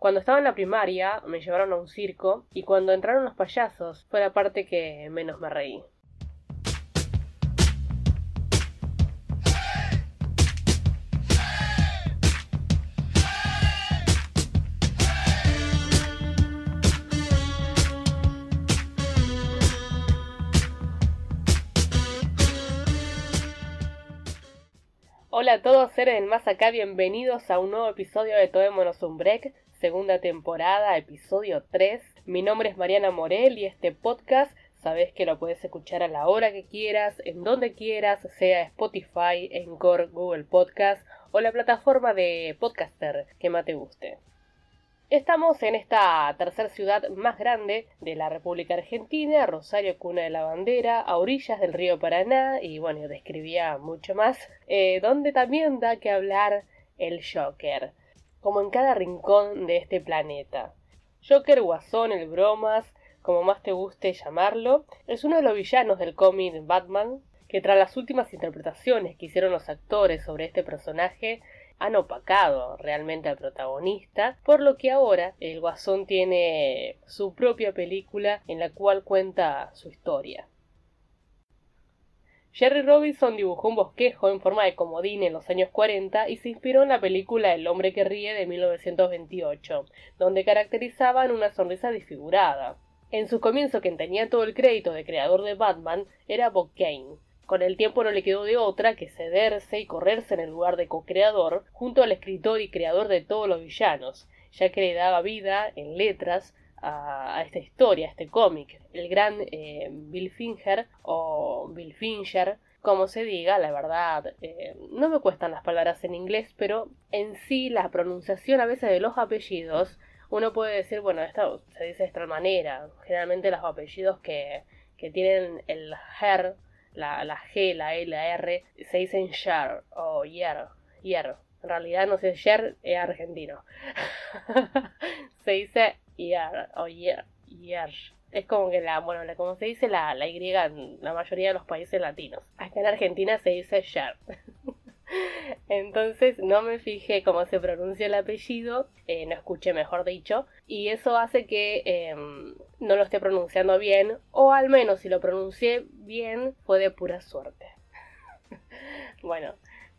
Cuando estaba en la primaria me llevaron a un circo y cuando entraron los payasos fue la parte que menos me reí. Hola a todos seres del más acá, bienvenidos a un nuevo episodio de Tomémonos un Break, segunda temporada, episodio 3. Mi nombre es Mariana Morel y este podcast sabes que lo puedes escuchar a la hora que quieras, en donde quieras, sea Spotify, Encore, Google Podcast o la plataforma de podcaster que más te guste. Estamos en esta tercera ciudad más grande de la República Argentina, Rosario, cuna de la bandera, a orillas del río Paraná, y bueno, describía mucho más, eh, donde también da que hablar el Joker, como en cada rincón de este planeta. Joker, Guasón, el Bromas, como más te guste llamarlo, es uno de los villanos del cómic Batman, que tras las últimas interpretaciones que hicieron los actores sobre este personaje, han opacado realmente al protagonista, por lo que ahora el Guasón tiene su propia película en la cual cuenta su historia. Jerry Robinson dibujó un bosquejo en forma de comodín en los años 40 y se inspiró en la película El hombre que ríe de 1928, donde caracterizaban una sonrisa disfigurada. En su comienzo, quien tenía todo el crédito de creador de Batman era Bob Kane, con el tiempo no le quedó de otra que cederse y correrse en el lugar de co-creador junto al escritor y creador de todos los villanos, ya que le daba vida en letras a, esta historia, a este cómic. El gran eh, Bill Finger o Bill Finger, como se diga, la verdad, eh, no me cuestan las palabras en inglés, pero en sí la pronunciación a veces de los apellidos, uno puede decir, bueno, esto se dice de esta manera. Generalmente los apellidos que, que tienen el her la, la G, la E, la R, se dicen Yer o Yer, Yer. En realidad no sé, Yer es argentino. se dice Yer o Yer. Es como que la, bueno, como se dice la, la Y en la mayoría de los países latinos. Acá en Argentina se dice Yer. Entonces no me fijé cómo se pronuncia el apellido, eh, no escuché mejor dicho, y eso hace que em, no lo esté pronunciando bien, o al menos si lo pronuncié bien fue de pura suerte. bueno,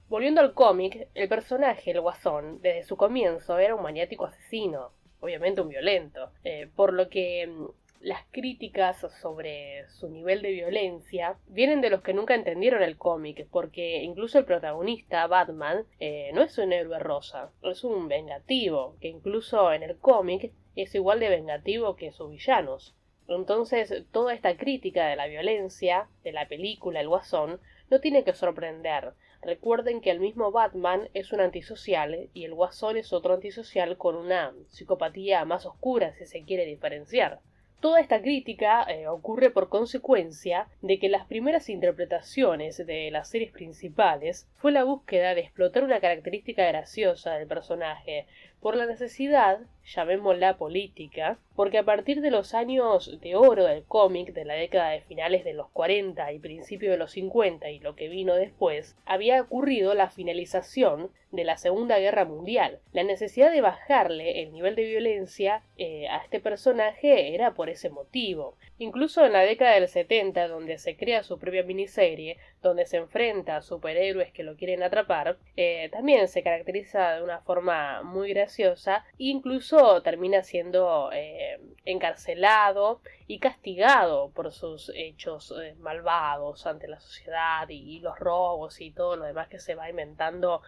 volviendo al cómic, el personaje, el guasón, desde su comienzo era un maniático asesino, obviamente un violento, eh, por lo que em, las críticas sobre su nivel de violencia vienen de los que nunca entendieron el cómic, porque incluso el protagonista, Batman, eh, no es un héroe rosa, es un vengativo, que incluso en el cómic es igual de vengativo que sus villanos. Entonces, toda esta crítica de la violencia de la película El Guasón no tiene que sorprender. Recuerden que el mismo Batman es un antisocial y el Guasón es otro antisocial con una psicopatía más oscura si se quiere diferenciar. Toda esta crítica eh, ocurre por consecuencia de que las primeras interpretaciones de las series principales fue la búsqueda de explotar una característica graciosa del personaje, por la necesidad, llamémosla política, porque a partir de los años de oro del cómic de la década de finales de los 40 y principios de los 50 y lo que vino después, había ocurrido la finalización de la Segunda Guerra Mundial. La necesidad de bajarle el nivel de violencia eh, a este personaje era por ese motivo. Incluso en la década del 70, donde se crea su propia miniserie, donde se enfrenta a superhéroes que lo quieren atrapar, eh, también se caracteriza de una forma muy graciosa e incluso termina siendo eh, encarcelado y castigado por sus hechos eh, malvados ante la sociedad y, los robos y todo lo demás que se va inventando,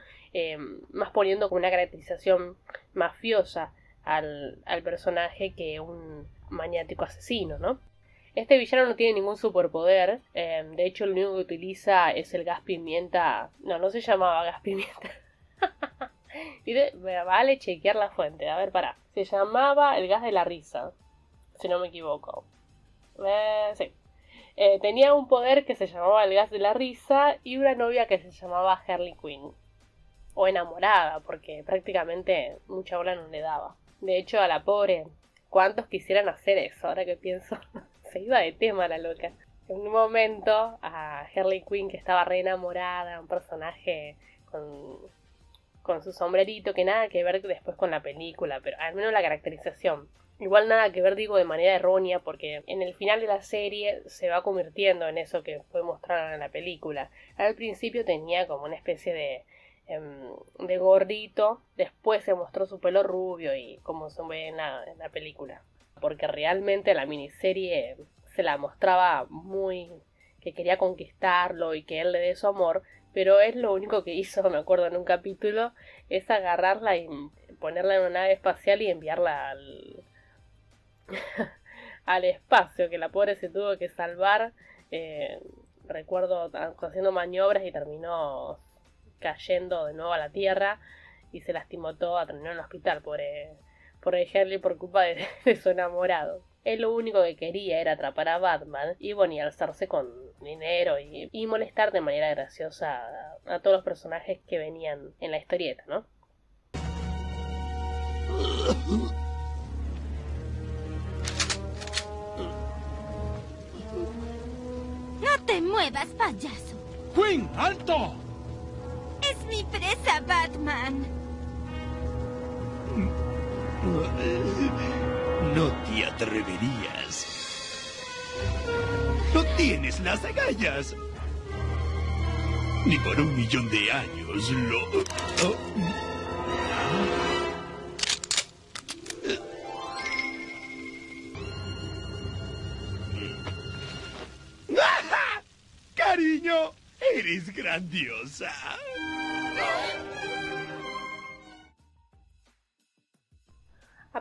más poniendo como una caracterización mafiosa al, al personaje que un maniático asesino, ¿no? Este villano no tiene ningún superpoder. De hecho, lo único que utiliza es el gas pimienta. No, no se llamaba gas pimienta. vale chequear la fuente. A ver, para. Se llamaba el gas de la risa. Si no me equivoco. Eh, sí. Eh, tenía un poder que se llamaba el gas de la risa y una novia que se llamaba Harley Quinn. O enamorada, porque prácticamente mucha bola no le daba. De hecho, a la pobre, ¿cuántos quisieran hacer eso? Ahora que pienso. se iba de tema la loca. En un momento a Harley Quinn que estaba re enamorada, un personaje con con su sombrerito, que nada que ver después con la película, pero al menos la caracterización. Igual nada que ver, digo, de manera errónea, porque en el final de la serie se va convirtiendo en eso que fue mostrado en la película. Al principio tenía como una especie de, em, de gordito, después se mostró su pelo rubio y como se ve en la, en la película. Porque realmente la miniserie se la mostraba muy que quería conquistarlo y que él le dé su amor, pero es lo único que hizo, me acuerdo en un capítulo, es agarrarla y ponerla en una nave espacial y enviarla al, al espacio, que la pobre se tuvo que salvar. Eh, recuerdo haciendo maniobras y terminó cayendo de nuevo a la Tierra y se lastimó todo, terminó en el hospital por, por el por culpa de, su enamorado. Él lo único que quería era atrapar a Batman y bueno, y alzarse con dinero y, y molestar de manera graciosa a, a todos los personajes que venían en la historieta, ¿no? ¡No te muevas, payaso! ¡Quinn, alto! ¡Es mi presa, Batman! No te atreverías. No tienes las agallas. Ni por un millón de años lo... oh. Cariño, eres grandiosa.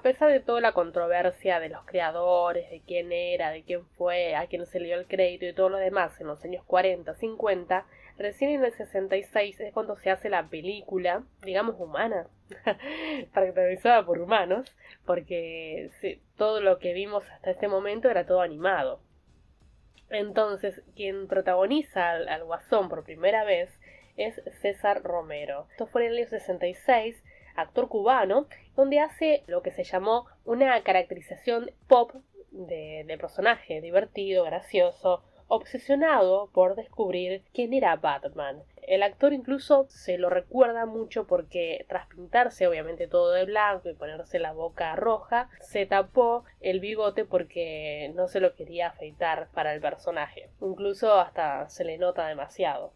A pesar de toda la controversia de los creadores, de quién era, de quién fue, a quién se le dio el crédito y todo lo demás en los años 40, 50, recién en el 66 es cuando se hace la película, digamos humana, caracterizada por humanos, porque todo lo que vimos hasta este momento era todo animado. Entonces, quien protagoniza al, Guasón por primera vez es César Romero. Esto fue en el año 66, actor cubano, donde hace lo que se llamó una caracterización pop de, de personaje, divertido, gracioso, obsesionado por descubrir quién era Batman. El actor incluso se lo recuerda mucho porque tras pintarse obviamente todo de blanco y ponerse la boca roja, se tapó el bigote porque no se lo quería afeitar para el personaje. Incluso hasta se le nota demasiado.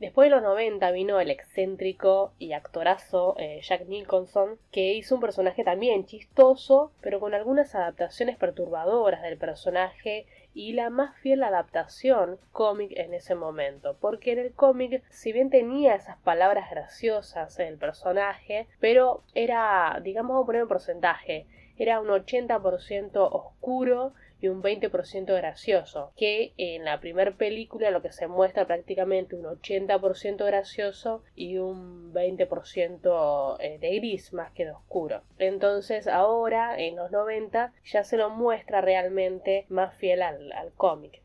Después de los 90 vino el excéntrico y actorazo eh, Jack Nicholson, que hizo un personaje también chistoso, pero con algunas adaptaciones perturbadoras del personaje y la más fiel adaptación cómic en ese momento, porque en el cómic, si bien tenía esas palabras graciosas el personaje, pero era, digamos, vamos a poner un porcentaje, era un 80% oscuro y un 20% gracioso, que en la primera película lo que se muestra prácticamente un 80% gracioso y un 20% eh, de gris más que de oscuro. Entonces ahora, en los 90, ya se lo muestra realmente más fiel al, cómic.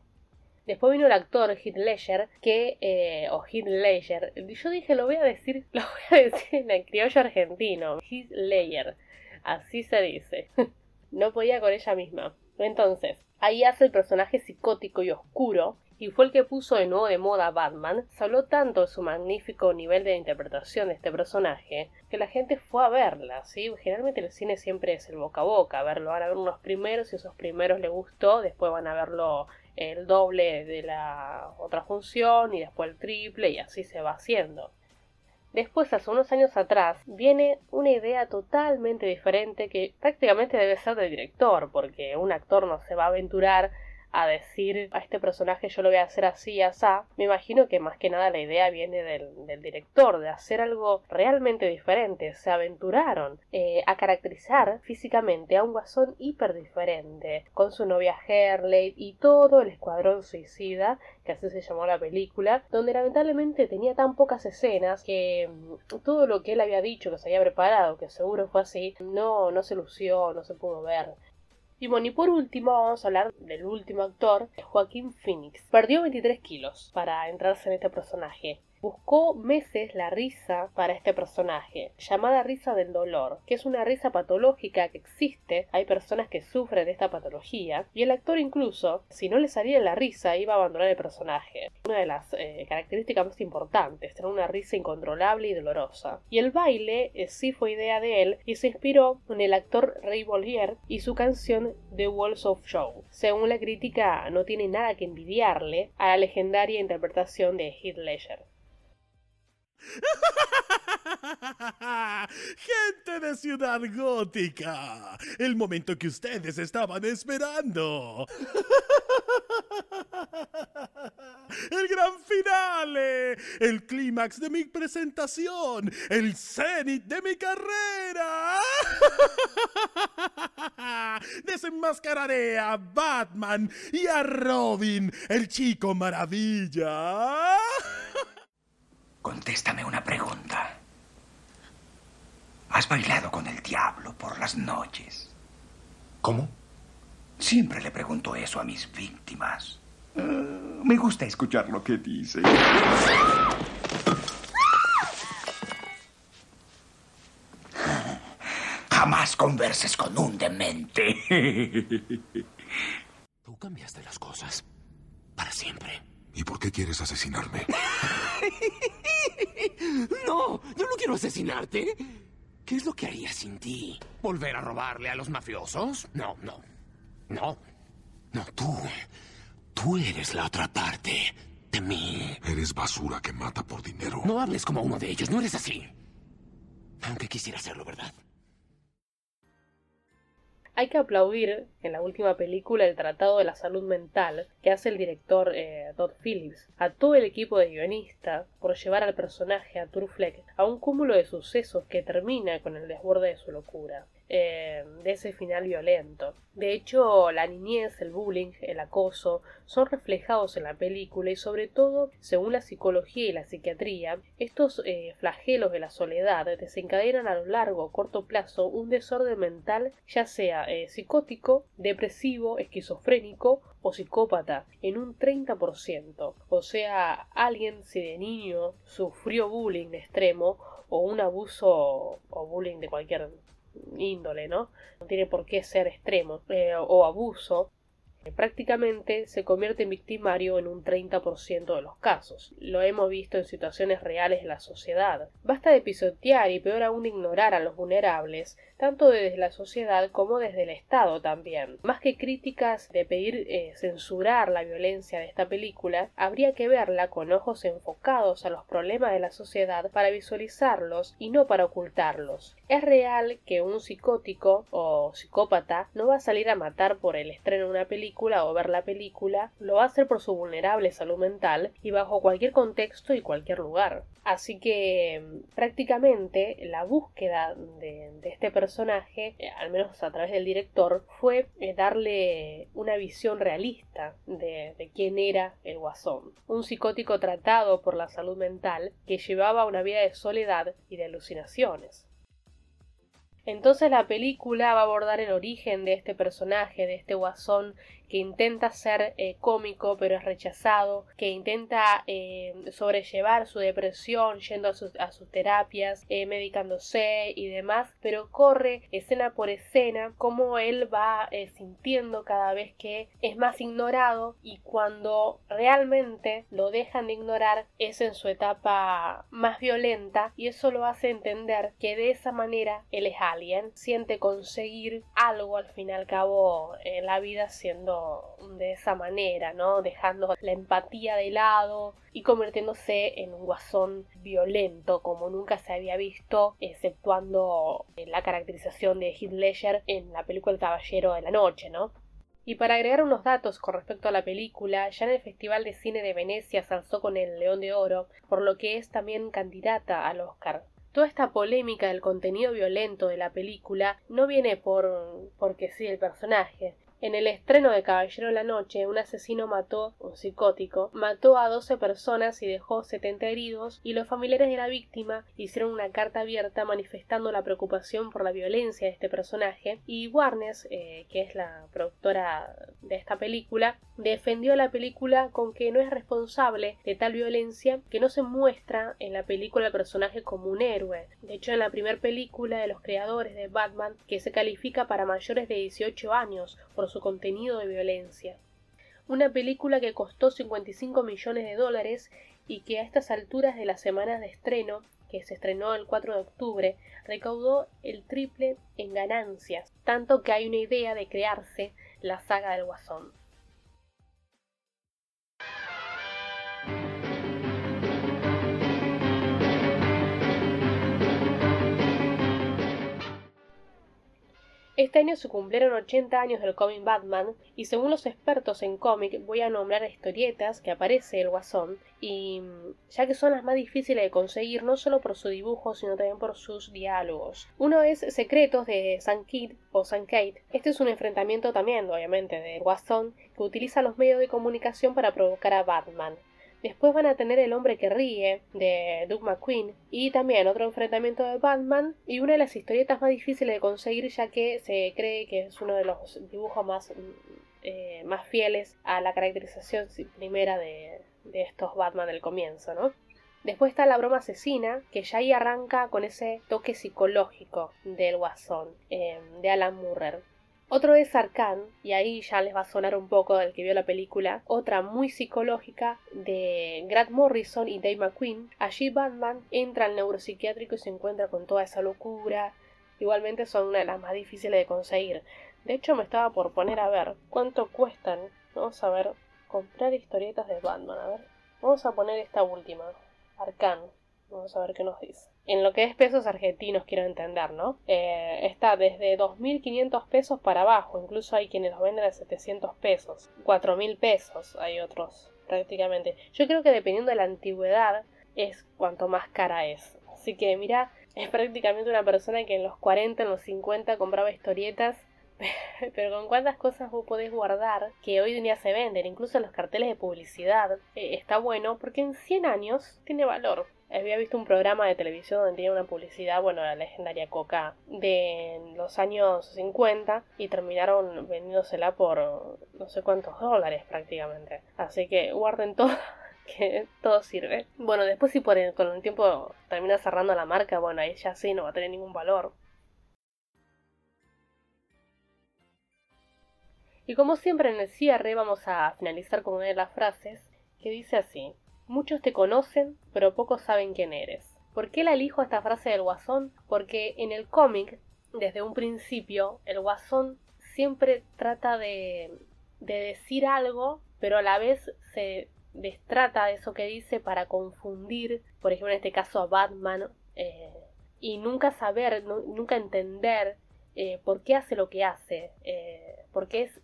Después vino el actor Heath Ledger, que, eh, o Heath Ledger, yo dije, lo voy a decir, lo voy a decir en el criollo argentino, Heath Ledger, así se dice. no podía con ella misma. Entonces, ahí hace el personaje psicótico y oscuro, y fue el que puso de nuevo de moda a Batman, se habló tanto de su magnífico nivel de interpretación de este personaje que la gente fue a verla, ¿sí? Generalmente el cine siempre es el boca a boca, a verlo, van a ver unos primeros, y esos primeros le gustó, después van a verlo el doble de la otra función y después el triple y así se va haciendo. Después, hace unos años atrás, viene una idea totalmente diferente que prácticamente debe ser del director, porque un actor no se va a aventurar a decir a este personaje yo lo voy a hacer así y así, me imagino que más que nada la idea viene del, del director, de hacer algo realmente diferente. Se aventuraron eh, a caracterizar físicamente a un guasón hiper diferente, con su novia Herley y todo el escuadrón suicida, que así se llamó la película, donde lamentablemente tenía tan pocas escenas que mm, todo lo que él había dicho, que se había preparado, que seguro fue así, no, no se lució, no se pudo ver. Y bueno, y por último vamos a hablar del último actor, Joaquín Phoenix. Perdió 23 kilos para entrarse en este personaje. Buscó meses la risa para este personaje, llamada risa del dolor, que es una risa patológica que existe, hay personas que sufren esta patología, y el actor incluso, si no le salía la risa, iba a abandonar el personaje. Una de las eh, características más importantes, tener una risa incontrolable y dolorosa. Y el baile eh, sí fue idea de él y se inspiró en el actor Ray Bollier y su canción The Walls of Show. Según la crítica, no tiene nada que envidiarle a la legendaria interpretación de Heath Ledger. Gente de Ciudad Gótica, el momento que ustedes estaban esperando. El gran finale, el clímax de mi presentación, el cenit de mi carrera. Desenmascararé a Batman y a Robin, el chico maravilla. Contéstame una pregunta. ¿Has bailado con el diablo por las noches? ¿Cómo? Siempre le pregunto eso a mis víctimas. Eh, me gusta escuchar lo que dice. Jamás converses con un demente. Tú cambiaste las cosas. Para siempre. ¿Y por qué quieres asesinarme? No, yo no quiero asesinarte. ¿Qué es lo que haría sin ti? ¿Volver a robarle a los mafiosos? No, no. No. No, tú. Tú eres la otra parte de mí. Eres basura que mata por dinero. No hables como uno de ellos, no eres así. Aunque quisiera hacerlo, ¿verdad? Hay que aplaudir en la última película el Tratado de la Salud Mental que hace el director eh, Todd Phillips a todo el equipo de guionistas por llevar al personaje a Fleck a un cúmulo de sucesos que termina con el desborde de su locura. Eh, de ese final violento. De hecho, la niñez, el bullying, el acoso son reflejados en la película y sobre todo, según la psicología y la psiquiatría, estos eh, flagelos de la soledad desencadenan a lo largo o corto plazo un desorden mental ya sea eh, psicótico, depresivo, esquizofrénico o psicópata en un 30%. O sea, alguien si de niño sufrió bullying extremo o un abuso o bullying de cualquier índole, ¿no? No tiene por qué ser extremo eh, o abuso, prácticamente se convierte en victimario en un 30% de los casos. Lo hemos visto en situaciones reales de la sociedad. Basta de pisotear y peor aún ignorar a los vulnerables tanto desde la sociedad como desde el Estado también. Más que críticas de pedir eh, censurar la violencia de esta película, habría que verla con ojos enfocados a los problemas de la sociedad para visualizarlos y no para ocultarlos. Es real que un psicótico o psicópata no va a salir a matar por el estreno de una película o ver la película, lo va a hacer por su vulnerable salud mental y bajo cualquier contexto y cualquier lugar. Así que prácticamente la búsqueda de, este personaje, eh, al menos a través del director, fue eh, darle una visión realista de, de quién era el guasón. Un psicótico tratado por la salud mental que llevaba una vida de soledad y de alucinaciones. Entonces la película va a abordar el origen de este personaje, de este guasón que intenta ser eh, cómico pero es rechazado, que intenta eh, sobrellevar su depresión yendo a sus, terapias, eh, medicándose y demás, pero corre escena por escena como él va sintiendo cada vez que es más ignorado y cuando realmente lo dejan de ignorar es en su etapa más violenta y eso lo hace entender que de esa manera él es alguien, siente conseguir algo al fin y al cabo en la vida siendo de esa manera, ¿no? Dejando la empatía de lado y convirtiéndose en un guasón violento como nunca se había visto, exceptuando la caracterización de Heath Ledger en la película El Caballero de la Noche, ¿no? Y para agregar unos datos con respecto a la película, ya en el Festival de Cine de Venecia se alzó con el León de Oro, por lo que es también candidata al Oscar. Toda esta polémica del contenido violento de la película no viene por porque sí el personaje, En el estreno de Caballero de la Noche, un asesino mató, un psicótico, mató a 12 personas y dejó 70 heridos, y los familiares de la víctima hicieron una carta abierta manifestando la preocupación por la violencia de este personaje, y Warnes, eh, que es la productora de esta película, defendió la película con que no es responsable de tal violencia, que no se muestra en la película el personaje como un héroe. De hecho, en la primera película de los creadores de Batman, que se califica para mayores de 18 años por su contenido de violencia. Una película que costó 55 millones de dólares y que a estas alturas de las semanas de estreno, que se estrenó el 4 de octubre, recaudó el triple en ganancias, tanto que hay una idea de crearse la saga del Guasón. Este año se cumplieron 80 años del cómic Batman y según los expertos en cómic voy a nombrar historietas que aparece el guasón y ya que son las más difíciles de conseguir no solo por su dibujo sino también por sus diálogos. Uno es Secretos de San Kid o San Kate. Este es un enfrentamiento también obviamente del guasón que utiliza los medios de comunicación para provocar a Batman. Después van a tener El hombre que ríe de Doug McQueen y también otro enfrentamiento de Batman y una de las historietas más difíciles de conseguir ya que se cree que es uno de los dibujos más, mm, eh, más fieles a la caracterización primera de, estos Batman del comienzo, ¿no? Después está la broma asesina, que ya ahí arranca con ese toque psicológico del guasón, eh, de Alan Murrer. Otro es Arcan, y ahí ya les va a sonar un poco del que vio la película. Otra muy psicológica de Grant Morrison y Dave McQueen. Allí Batman entra al neuropsiquiátrico y se encuentra con toda esa locura. Igualmente son una de las más difíciles de conseguir. De hecho, me estaba por poner a ver cuánto cuestan. Vamos a ver, comprar historietas de Batman. A ver, vamos a poner esta última, Arcan. Vamos a ver qué nos dice en lo que es pesos argentinos quiero entender, ¿no? Eh, está desde 2.500 pesos para abajo, incluso hay quienes los venden a 700 pesos, 4.000 pesos hay otros prácticamente. Yo creo que dependiendo de la antigüedad es cuanto más cara es. Así que mira, es prácticamente una persona que en los 40, en los 50 compraba historietas pero con cuántas cosas vos podés guardar que hoy en día se venden, incluso los carteles de publicidad, eh, está bueno porque en 100 años tiene valor había visto un programa de televisión donde tenía una publicidad, bueno, la legendaria Coca de los años 50 y terminaron vendiéndosela por no sé cuántos dólares prácticamente. Así que guarden todo que todo sirve. Bueno, después si por con el tiempo termina cerrando la marca, bueno, ahí ya sí no va a tener ningún valor. Y como siempre en el cierre vamos a finalizar con una de las frases que dice así. Muchos te conocen, pero pocos saben quién eres. ¿Por qué la elijo esta frase del guasón? Porque en el cómic, desde un principio, el guasón siempre trata de, de decir algo, pero a la vez se destrata de eso que dice para confundir, por ejemplo en este caso a Batman, eh, y nunca saber, nunca entender eh, por qué hace lo que hace, eh, por qué es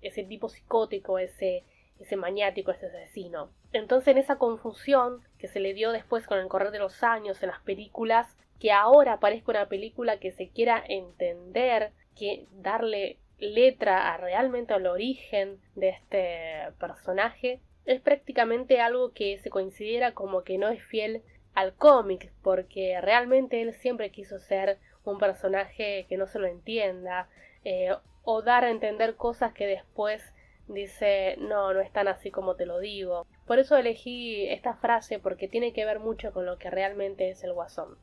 ese tipo psicótico, ese ese maniático, ese asesino. Entonces en esa confusión que se le dio después con el correr de los años en las películas, que ahora aparezca una película que se quiera entender, que darle letra a realmente al origen de este personaje, es prácticamente algo que se considera como que no es fiel al cómic, porque realmente él siempre quiso ser un personaje que no se lo entienda, eh, o dar a entender cosas que después dice, no, no es tan así como te lo digo. Por eso elegí esta frase porque tiene que ver mucho con lo que realmente es el guasón.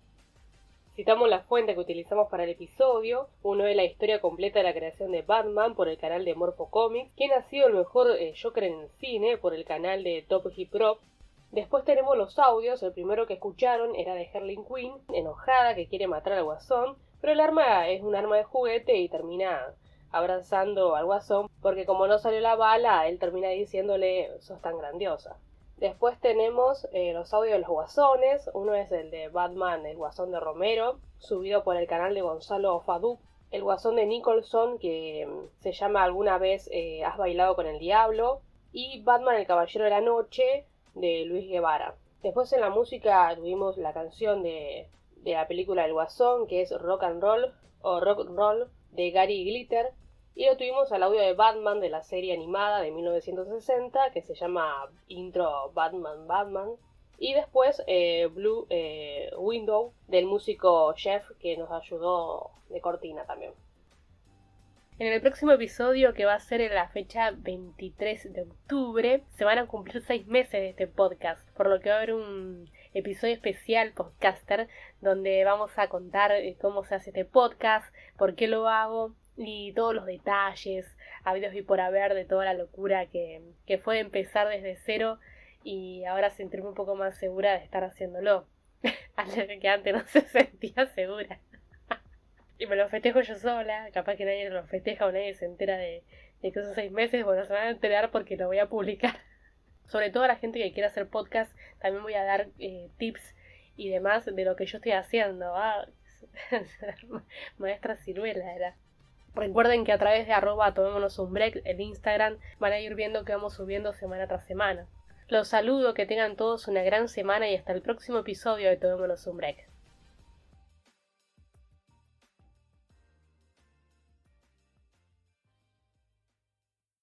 Citamos la fuente que utilizamos para el episodio, uno es la historia completa de la creación de Batman por el canal de Morpho Comics, quien ha sido el mejor eh, Joker en el cine por el canal de Top Hip Hop. Después tenemos los audios, el primero que escucharon era de Herling Quinn, enojada que quiere matar al guasón, pero el arma es un arma de juguete y termina abrazando al guasón, porque como no salió la bala, él termina diciéndole, sos tan grandiosa. Después tenemos eh, los audios de los guasones, uno es el de Batman, el guasón de Romero, subido por el canal de Gonzalo Fadú, el guasón de Nicholson, que mm, se llama alguna vez eh, Has bailado con el diablo, y Batman el Caballero de la Noche, de Luis Guevara. Después en la música tuvimos la canción de, de la película El Guasón, que es Rock and Roll, o Rock Roll, de Gary Glitter, Y lo tuvimos al audio de Batman de la serie animada de 1960 que se llama Intro Batman Batman. Y después eh, Blue eh, Window del músico Jeff que nos ayudó de cortina también. En el próximo episodio, que va a ser en la fecha 23 de octubre, se van a cumplir seis meses de este podcast, por lo que va a haber un episodio especial podcaster donde vamos a contar eh, cómo se hace este podcast, por qué lo hago y todos los detalles, habidos y por haber de toda la locura que, que fue empezar desde cero y ahora sentirme un poco más segura de estar haciéndolo. que antes no se sentía segura. y me lo festejo yo sola, capaz que nadie lo festeja o nadie se entera de, de que esos seis meses, bueno, se van a enterar porque lo voy a publicar. Sobre todo a la gente que quiera hacer podcast, también voy a dar eh, tips y demás de lo que yo estoy haciendo. Ah, maestra ciruela era. Recuerden que a través de arroba tomémonos un break, el Instagram, van a ir viendo que vamos subiendo semana tras semana. Los saludo, que tengan todos una gran semana y hasta el próximo episodio de Tomémonos un break.